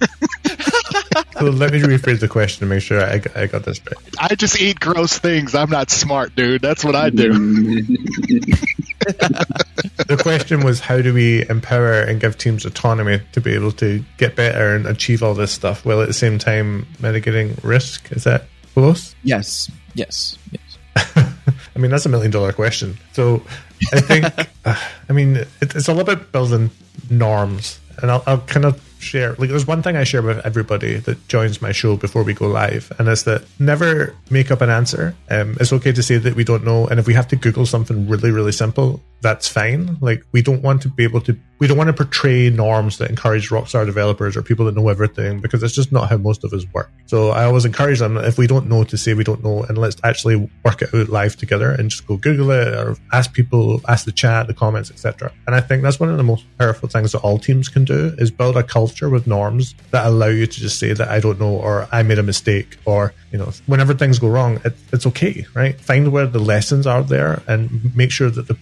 so let me rephrase the question to make sure I, I got this right. I just eat gross things. I'm not smart, dude. That's what I do. the question was how do we empower and give teams autonomy to be able to get better and achieve all this stuff while at the same time mitigating risk? Is that close? Yes. Yes. Yes. I mean, that's a million dollar question. So I think, uh, I mean, it, it's little bit building norms, and I'll, I'll kind of share like there's one thing I share with everybody that joins my show before we go live, and it's that never make up an answer. Um, it's okay to say that we don't know, and if we have to Google something really, really simple, that's fine. Like we don't want to be able to we don't want to portray norms that encourage rockstar developers or people that know everything because it's just not how most of us work. So I always encourage them if we don't know to say we don't know and let's actually work it out live together and just go Google it or ask people, ask the chat, the comments, etc. And I think that's one of the most powerful things that all teams can do is build a culture with norms that allow you to just say that I don't know or I made a mistake or you know whenever things go wrong, it, it's okay, right? Find where the lessons are there and make sure that the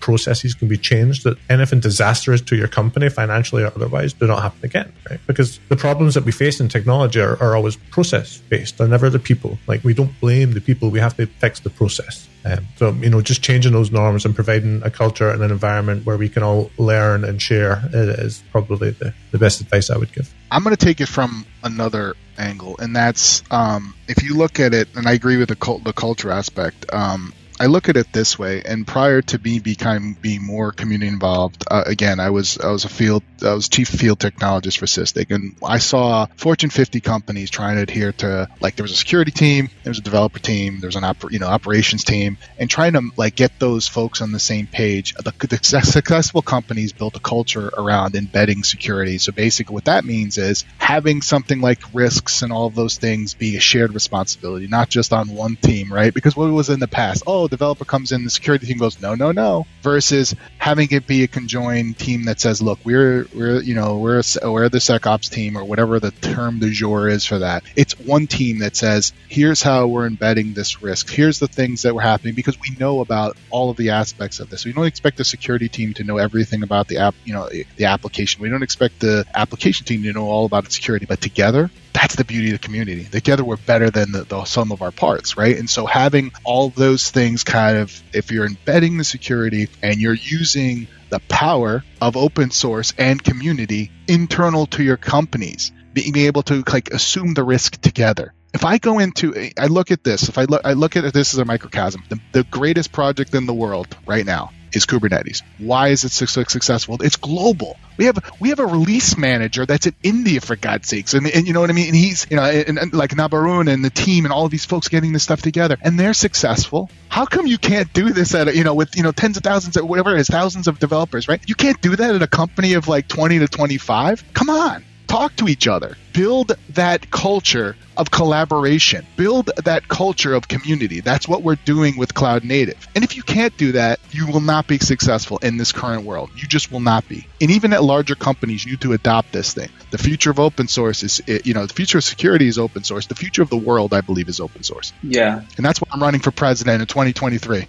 processes can be changed. That anything disastrous to your company, financially or otherwise, do not happen again, right? Because the problems that we face in technology are, are always process based. They're never the people. Like we don't blame the people. We have to fix the process. Um, so you know, just changing those norms and providing a culture and an environment where we can all learn and share is probably the, the best advice I would give. I'm going to take it from another angle, and that's um, if you look at it, and I agree with the cult, the culture aspect. Um, I look at it this way, and prior to me becoming being more community involved, uh, again, I was I was a field I was chief field technologist for Sysdig, and I saw Fortune 50 companies trying to adhere to like there was a security team, there was a developer team, there was an oper, you know operations team, and trying to like get those folks on the same page. The, the successful companies built a culture around embedding security. So basically, what that means is having something like risks and all of those things be a shared responsibility, not just on one team, right? Because what was in the past? Oh, developer comes in, the security team goes, no, no, no, versus having it be a conjoined team that says, look, we're, we're, you know, we're, a, we're the SecOps team or whatever the term du jour is for that. It's one team that says, here's how we're embedding this risk. Here's the things that were happening because we know about all of the aspects of this. We don't expect the security team to know everything about the app, you know, the application. We don't expect the application team to know all about security, but together that's the beauty of the community. Together, we're better than the, the sum of our parts, right? And so, having all those things kind of, if you're embedding the security and you're using the power of open source and community internal to your companies, being able to like assume the risk together. If I go into, I look at this. If I look, I look at this as a microcosm. The, the greatest project in the world right now is Kubernetes. Why is it so successful? It's global. We have we have a release manager that's in India for God's sakes, and, and you know what I mean. And he's you know and, and like Nabarun and the team and all of these folks getting this stuff together, and they're successful. How come you can't do this at you know with you know tens of thousands of whatever it is thousands of developers, right? You can't do that at a company of like twenty to twenty five. Come on talk to each other, build that culture of collaboration, build that culture of community. That's what we're doing with Cloud Native. And if you can't do that, you will not be successful in this current world. You just will not be. And even at larger companies, you need to adopt this thing. The future of open source is, eh, you know, the future of security is open source. The future of the world, I believe, is open source. Yeah. And that's why I'm running for president in 2023.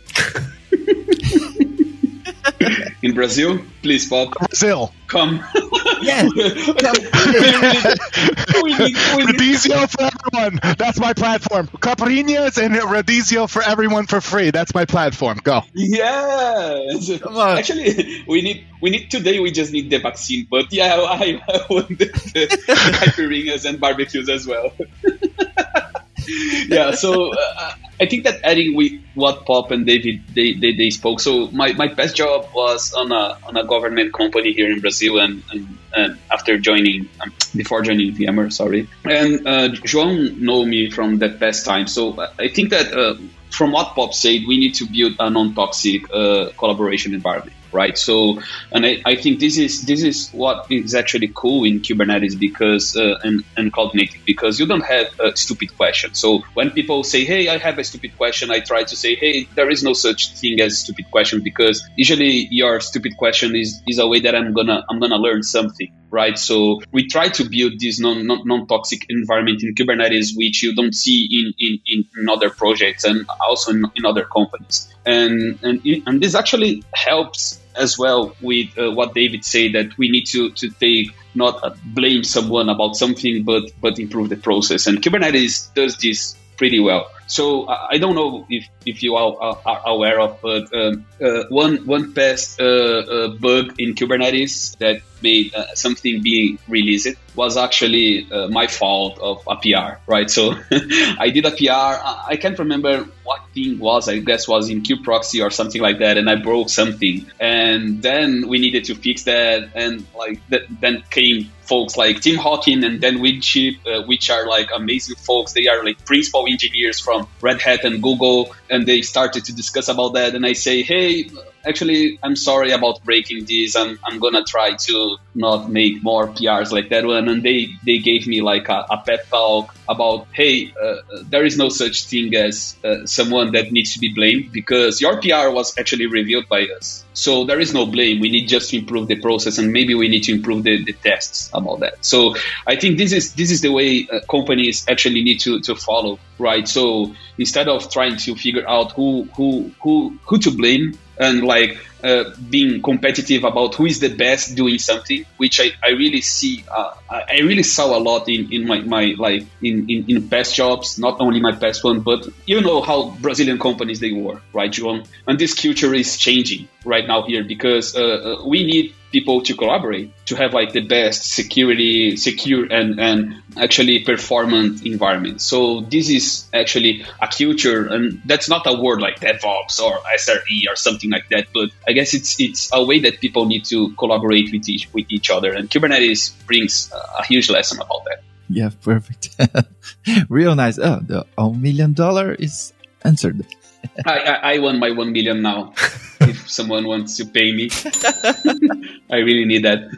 in Brazil, please, Bob. Brazil. Come. Yeah. Rodizio for everyone. That's my platform. Caipirinhas and Rodizio for everyone for free. That's my platform. Go. Yes. Come on. Actually, we need we need today. We just need the vaccine, but yeah, I, I want the, the caipirinhas and barbecues as well. yeah, so uh, I think that adding with what Pop and David they, they, they spoke. So my, my best job was on a on a government company here in Brazil, and, and, and after joining um, before joining VMware, sorry, and uh, João know me from that past time. So I think that uh, from what Pop said, we need to build a non-toxic uh, collaboration environment right? So, and I, I, think this is this is what is actually cool in Kubernetes because uh, and, and cloud native because you don't have a stupid question. So when people say, "Hey, I have a stupid question," I try to say, "Hey, there is no such thing as stupid question because usually your stupid question is is a way that I'm gonna I'm gonna learn something." Right, so we try to build this non, non, toxic environment in Kubernetes, which you don't see in, in, in other projects and also in, in other companies and and, and this actually helps as well with uh, what David said that we need to to take not uh, blame someone about something but but improve the process. And Kubernetes does this pretty well So I don't know if, if you are, are aware of, but um, uh, one one past uh, uh, bug in Kubernetes that made uh, something being released was actually uh, my fault of a PR, right? So I did a PR. I can't remember what thing was. I guess was in kubeproxy or something like that, and I broke something. And then we needed to fix that, and like th- then came folks like Tim Hockin and Dan Winship, uh, which are like amazing folks. They are like principal engineers from Red Hat and Google, and they started to discuss about that. And I say, hey, actually, I'm sorry about breaking this. I'm, I'm gonna try to not make more PRs like that one. And they, they gave me like a, a pep talk about, hey, uh, there is no such thing as uh, someone that needs to be blamed because your PR was actually reviewed by us. So there is no blame. We need just to improve the process and maybe we need to improve the, the tests about that. So I think this is, this is the way uh, companies actually need to, to follow, right? So instead of trying to figure out who, who, who, who to blame, and like uh, being competitive about who is the best doing something, which I, I really see, uh, I really saw a lot in, in my, my life, in, in, in past jobs, not only my past one, but you know how Brazilian companies they work, right, João? And this culture is changing right now here because uh, uh we need people to collaborate to have like the best security, secure and, and actually performant environment. So this is actually a culture and that's not a word like DevOps or SRE or something like that, but I guess it's, it's a way that people need to collaborate with each, with each other and Kubernetes brings a huge lesson about that. Yeah, perfect. Real nice. Oh, the one million dollar is answered. I, I, I won my one million now. if someone wants to pay me, I really need that.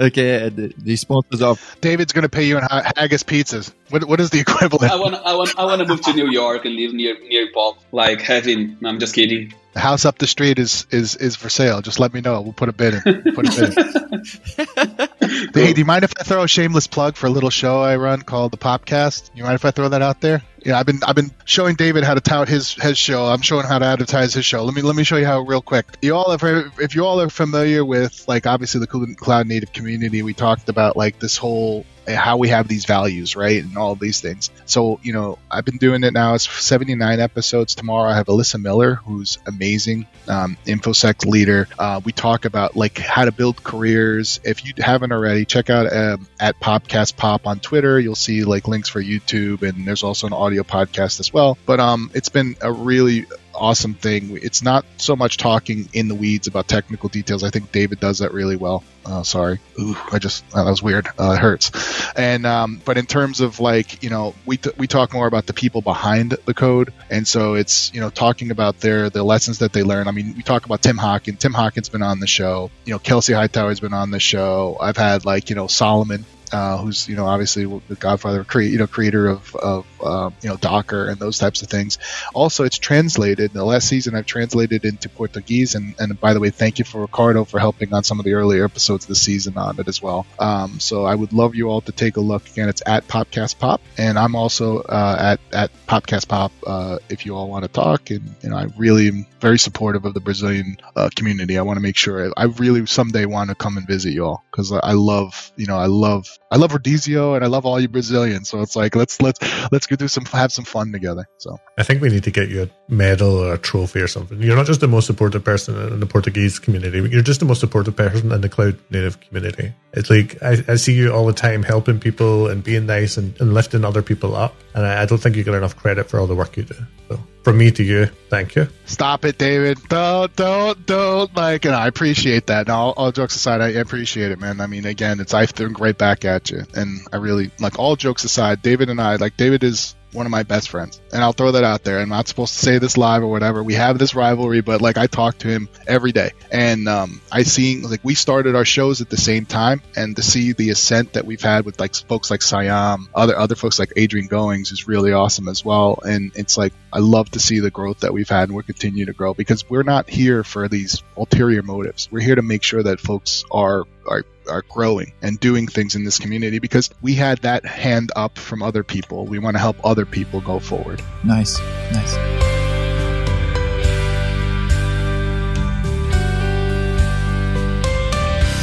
okay, the, the sponsors of David's going to pay you in haggis pizzas. What what is the equivalent? I want I want I want to move to New York and live near near Paul. Like having. I'm just kidding. The house up the street is is is for sale. Just let me know. We'll put a bid in. Put a bid in. hey, do you mind if I throw a shameless plug for a little show I run called the Popcast? You mind if I throw that out there? Yeah, I've been I've been showing David how to tout his his show. I'm showing how to advertise his show. Let me let me show you how real quick. You all have if you all are familiar with like obviously the cloud native community, we talked about like this whole how we have these values, right? And all these things. So, you know, I've been doing it now. It's 79 episodes. Tomorrow I have Alyssa Miller, who's amazing, um, InfoSec leader. Uh, we talk about like how to build careers. If you haven't already, check out um, at Popcast Pop on Twitter. You'll see like links for YouTube and there's also an audio podcast as well. But um, it's been a really awesome thing. It's not so much talking in the weeds about technical details. I think David does that really well. Uh, sorry, Ooh, I just that was weird. Uh, it hurts. And um, but in terms of like you know we t- we talk more about the people behind the code, and so it's you know talking about their the lessons that they learn. I mean, we talk about Tim Hockin. Tim Hockin's been on the show. You know, Kelsey Hightower's been on the show. I've had like you know Solomon uh, who's you know obviously the Godfather, create you know creator of, of um, you know Docker and those types of things. Also, it's translated. The last season I've translated into Portuguese, and, and by the way, thank you for Ricardo for helping on some of the earlier episodes this season on it as well. Um, so I would love you all to take a look. Again, it's at Popcast Pop, and I'm also uh, at at Popcast Pop uh, if you all want to talk. And you know, I really am very supportive of the Brazilian uh, community. I want to make sure I really someday want to come and visit you all because I love you know I love I love Rodizio and I love all you Brazilians. So it's like let's let's let's go do some have some fun together. So I think we need to get you a medal or a trophy or something. You're not just the most supportive person in the Portuguese community. You're just the most supportive person in the cloud native community. It's like I, I see you all the time helping people and being nice and, and lifting other people up. And I, I don't think you get enough credit for all the work you do. So from me to you, thank you. Stop it, David. Don't, don't, don't. Like, and I appreciate that. Now, all, all jokes aside, I appreciate it, man. I mean, again, it's I threw right back at you, and I really like all jokes aside. David and I, like, David is one of my best friends. And I'll throw that out there. I'm not supposed to say this live or whatever. We have this rivalry, but like I talk to him every day. And um, I see like we started our shows at the same time and to see the ascent that we've had with like folks like Saiyam, other other folks like Adrian Goins is really awesome as well. And it's like I love to see the growth that we've had and we're continuing to grow because we're not here for these ulterior motives. We're here to make sure that folks are are are growing and doing things in this community because we had that hand up from other people. We want to help other people go forward. Nice, nice.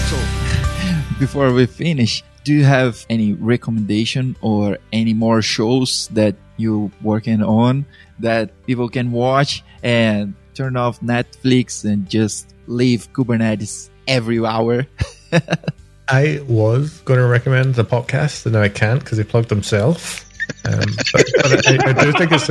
So before we finish, do you have any recommendation or any more shows that you're working on that people can watch and turn off Netflix and just leave Kubernetes every hour? I was going to recommend the podcast, and now I can't because he plugged himself. Um, but, but I, I, do think it's.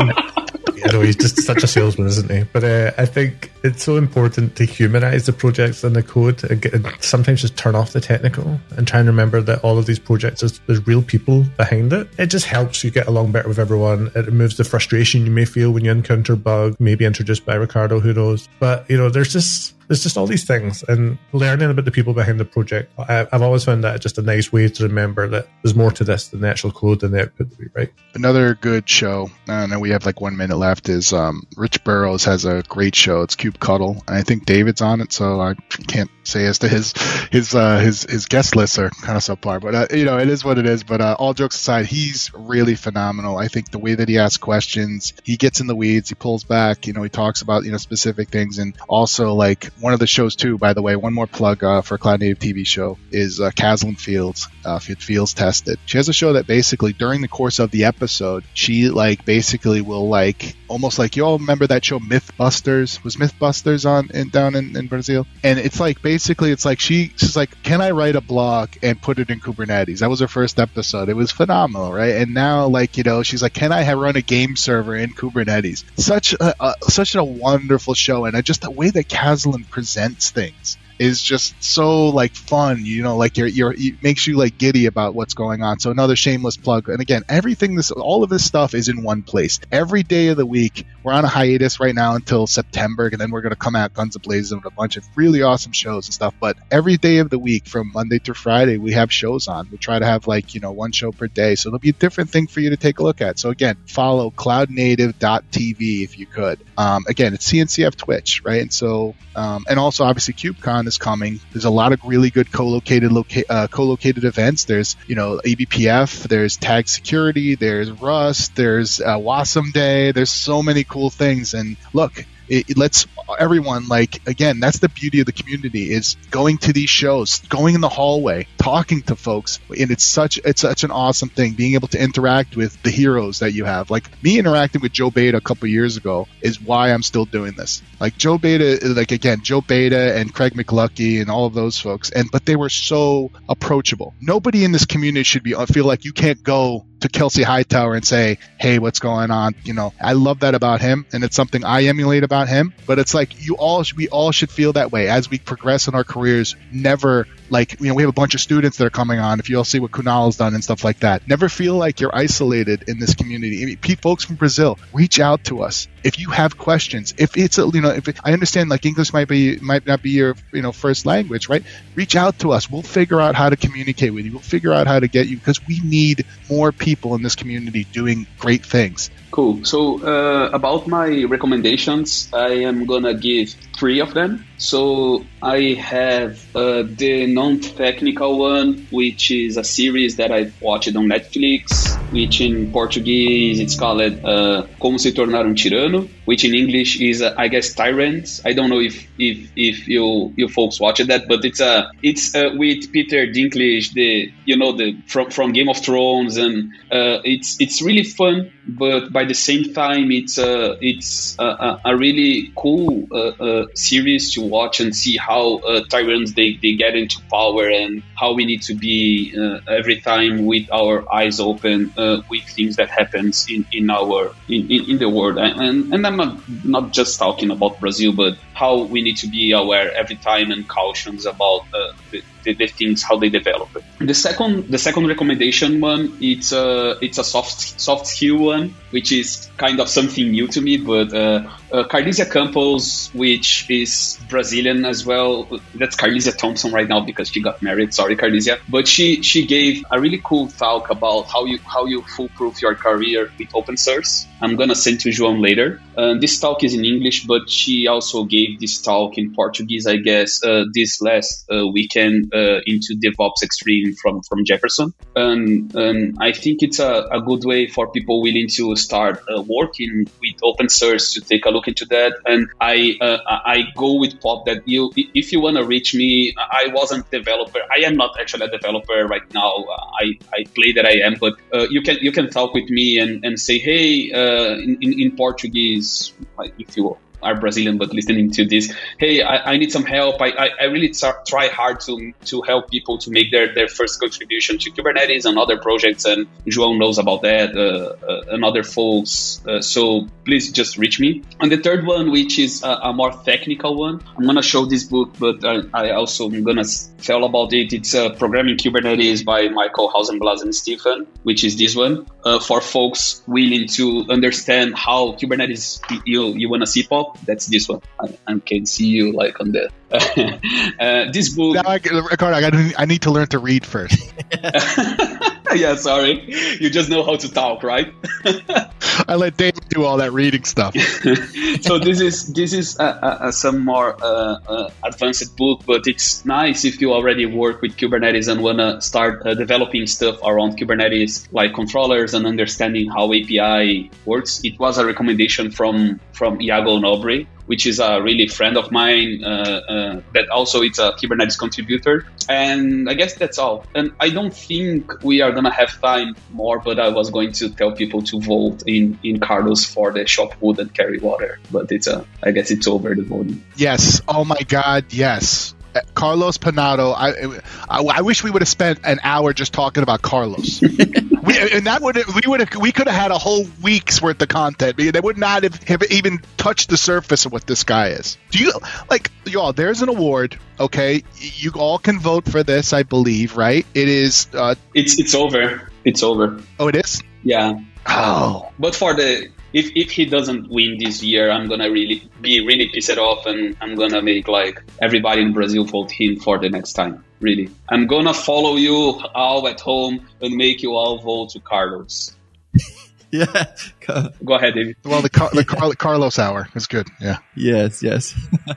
I know he's just such a salesman, isn't he? But uh, I think it's so important to humanize the projects and the code and, get, and, sometimes just turn off the technical and try and remember that all of these projects, there's, there's real people behind it. It just helps you get along better with everyone. It removes the frustration you may feel when you encounter bug, maybe introduced by Ricardo, who knows. But, you know, there's just there's just all these things and learning about the people behind the project. I, have always found that just a nice way to remember that there's more to this than the actual code and the output that we write. Another good show, know we have like one minute left, is um, Rich Burrows has a great show. It's Kube Cuddle. And I think David's on it, so I can't say as to his his uh, his his guest lists are kind of subpar, but uh, you know it is what it is. But uh, all jokes aside, he's really phenomenal. I think the way that he asks questions, he gets in the weeds, he pulls back. You know, he talks about you know specific things, and also like one of the shows too. By the way, one more plug uh, for Cloud Native TV show is uh, Kaslin Fields. Uh, Fields tested. She has a show that basically during the course of the episode, she like basically will like almost like you all remember that show Mythbusters was Mythbusters on in, down in, in Brazil, and it's like basically it's like she she's like, can I write a blog and put it in Kubernetes? That was her first episode. It was phenomenal, right? And now like you know she's like, can I have run a game server in Kubernetes? Such a, a such a wonderful show, and I just the way that Kaslin presents things is just so like fun. You know, like you're you're it makes you like giddy about what's going on. So another shameless plug. And again, everything this all of this stuff is in one place. Every day of the week. We're on a hiatus right now until September, and then we're gonna come out guns blazing with a bunch of really awesome shows and stuff. But every day of the week, from Monday through Friday, we have shows on. We try to have like you know one show per day, so it'll be a different thing for you to take a look at. So again, follow cloudnative.tv if you could. Um, again, it's CNCF Twitch, right? And so um, and also obviously KubeCon is coming. There's a lot of really good co-located loca- uh, co-located events. There's you know eBPF, there's Tag Security, there's Rust, there's uh, Wasm Day. There's so many cool things. And look, it, it, lets everyone like again that's the beauty of the community is going to these shows going in the hallway talking to folks and it's such it's such an awesome thing being able to interact with the heroes that you have. Like me interacting with Joe Beda a couple years ago is why i'm still doing this. Like Joe Beda like again Joe Beda and Craig McLuckie and all of those folks and but they were so approachable. Nobody in this community should be uh, feel like you can't go to Kelsey Hightower and say, "Hey, what's going on?" You know, I love that about him, and it's something I emulate about him. But it's like you all, we all should feel that way as we progress in our careers. Never like you know, we have a bunch of students that are coming on. If you all see what Kunal has done and stuff like that, never feel like you're isolated in this community. I mean, folks from Brazil, reach out to us if you have questions. If it's a, you know, if it, I understand like English might be might not be your you know first language, right? Reach out to us. We'll figure out how to communicate with you. We'll figure out how to get you because we need more people in this community doing great things. Cool. So uh, about my recommendations, I am gonna give three of them. So I have uh, the non-technical one, which is a series that I watched on Netflix, which in Portuguese it's called uh, Como se tornar um tirano, which in English is uh, I guess tyrants. I don't know if if if you you folks watched that, but it's a uh, it's uh, with Peter Dinklage, the you know the from from Game of Thrones, and uh, it's it's really fun, but by the same time it's uh, it's a, a really cool series to watch and see how uh, tyrants they, they get into power and how we need to be uh, every time with our eyes open uh, with things that happens in, in our in, in, the world and and I'm not, not just talking about Brazil but how we need to be aware every time and cautions about uh, the, the, the, things how they develop. The second the second recommendation one it's a it's a soft soft skill one which is kind of something new to me, but uh, uh, Carlisia Campos, which is Brazilian as well. That's Carlisia Thompson right now because she got married. Sorry, Carlisia. But she she gave a really cool talk about how you how you foolproof your career with open source. I'm gonna send to João later. Uh, this talk is in English, but she also gave this talk in Portuguese, I guess, uh, this last uh, weekend uh, into DevOps Extreme from from Jefferson, and, and I think it's a, a good way for people willing to start uh, working with open source to take a look into that. And I uh, I go with Pop that you if you want to reach me, I wasn't developer. I am not actually a developer right now. I, I play that I am, but uh, you can you can talk with me and, and say, hey, uh, in, in, in Portuguese, if you are Brazilian but listening to this, hey, I, I need some help. I, I, I really try hard to to help people to make their, their first contribution to Kubernetes and other projects. And João knows about that uh, uh, and other folks. Uh, so please just reach me. And the third one, which is a, a more technical one, I'm gonna show this book, but I, I also am gonna tell about it. It's uh, Programming Kubernetes by Michael Hausenblas and Stephen, which is this one uh, for folks willing to understand how Kubernetes you you wanna see pop that's this one. I, I can see you like on the uh, this book. Now I, Ricardo, I, gotta, I need to learn to read first. yeah, sorry. You just know how to talk, right? I let Dave do all that reading stuff. so this is this is a, a, some more uh, uh, advanced book, but it's nice if you already work with Kubernetes and wanna start uh, developing stuff around Kubernetes, like controllers and understanding how API works. It was a recommendation from from Iago Nobre, which is a really friend of mine uh, uh, that also is a Kubernetes contributor. And I guess that's all. And I don't think we are gonna have time more, but I was going to tell people to vote in in Carlos for the chop wood and carry water. But it's a, I guess it's over the voting. Yes. Oh my God. Yes. Carlos Panato. I, I, I wish we would have spent an hour just talking about Carlos. we, and that would we would have we could have had a whole week's worth of content. They would not have, have even touched the surface of what this guy is. Do you like y'all? There's an award. Okay, you all can vote for this. I believe, right? It is. Uh, it's it's over. It's over. Oh, it is. Yeah. Oh. But for the if if he doesn't win this year, I'm gonna really be really pissed off, and I'm gonna make like everybody in Brazil vote him for the next time. Really, I'm gonna follow you all at home and make you all vote to Carlos. yeah, go ahead, David. Well, the, Car- the Car- Carlos hour is good. Yeah. Yes. Yes.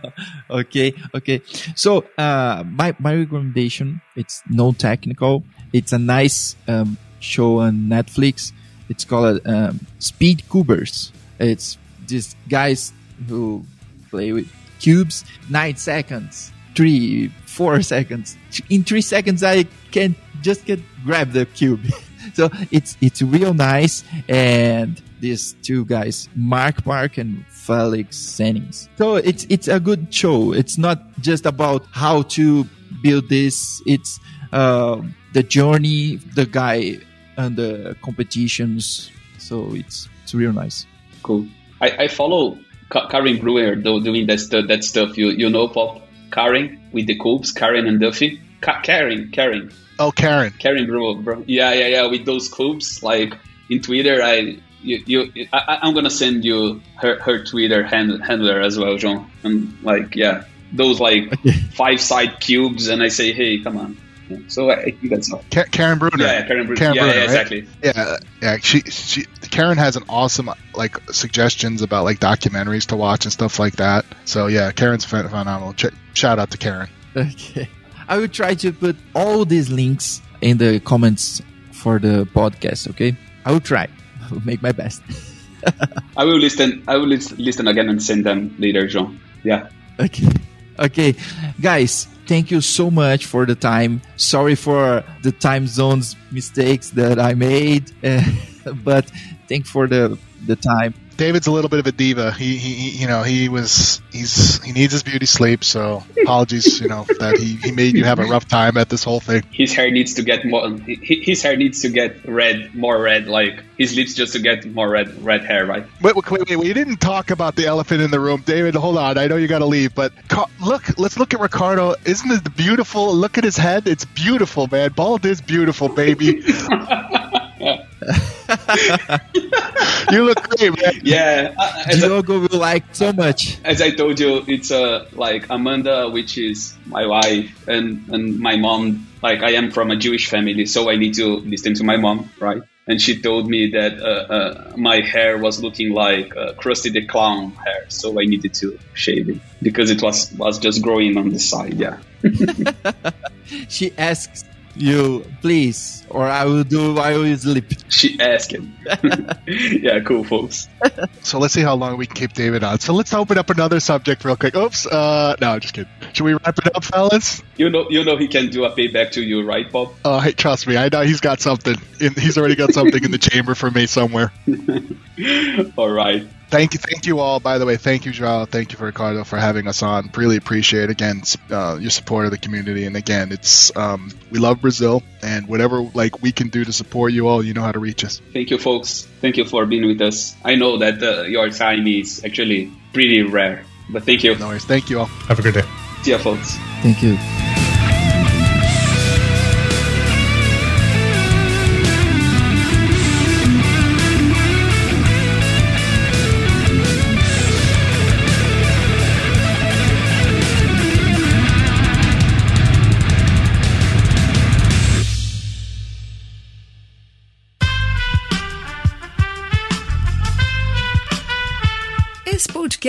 okay. Okay. So, uh, my my recommendation it's no technical. It's a nice um, show on Netflix it's called um, Speed Cubers. It's these guys who play with cubes nine seconds, three, four seconds. In three seconds, I can just get grab the cube. so it's it's real nice and these two guys, Max Park and Feliks Zemdegs. So it's it's a good show. It's not just about how to build this. It's uh, the journey the guy and the competitions. So it's it's real nice. Cool. I, I follow Karen Brewer though doing that stuff. That stuff. You you know Pop Karen with the cubes, Karen and Duffy. Ka- Karen, Karen. Oh, Karen. Karen Brewer, bro. Yeah, yeah, yeah. With those cubes, like in Twitter, I you, you I, am gonna send you her, her Twitter hand, handler as well, John. And like, yeah, those like five side cubes, and I say, hey, come on, so I think that's all. Karen Bruner. Yeah, Karen Bruner. Karen yeah, Bruner, yeah, exactly. Yeah, yeah. She, she, Karen has an awesome like suggestions about like documentaries to watch and stuff like that. So yeah, Karen's phenomenal. Ch- shout out to Karen. Okay, I will try to put all these links in the comments for the podcast. Okay, I will try. I will make my best. I will listen. I will listen again and send them later, John. Yeah. Okay. Okay, guys thank you so much for the time. Sorry for the time zones mistakes that I made, but thank for the the time. David's a little bit of a diva. He, he, you know, he was, he's, he needs his beauty sleep. So apologies, you know, that he, he made you have a rough time at this whole thing. His hair needs to get more, his hair needs to get red, more red, like his lips just to get more red, red hair, right? Wait, wait, wait, we didn't talk about the elephant in the room. David, hold on. I know you got to leave, but look, let's look at Ricardo. Isn't it beautiful? Look at his head. It's beautiful, man. Bald is beautiful, baby. you look great, man. Yeah, Diogo will like so much. As I told you, it's uh, like Amanda, which is my wife, and and my mom. Like I am from a Jewish family, so I need to listen to my mom, right? And she told me that uh, uh, my hair was looking like uh, Krusty the Clown hair, so I needed to shave it because it was was just growing on the side. Yeah. she asks you, please, or I will do. I will sleep. She asked. yeah, cool, folks. So let's see how long we can keep David on. So let's open up another subject real quick. Oops. Uh, no, just kidding. Should we wrap it up, fellas? You know, you know, he can do a payback to you, right, Bob? Oh, hey, trust me. I know he's got something. In, he's already got something in the chamber for me somewhere. All right. Thank you, thank you all. By the way, thank you, Joao. Thank you for Ricardo for having us on. Really appreciate again uh, your support of the community. And again, it's um, we love Brazil, and whatever like we can do to support you all, you know how to reach us. Thank you, folks. Thank you for being with us. I know that uh, your time is actually pretty rare, but thank you. No worries. Thank you all. Have a good day. See ya, folks. Thank you.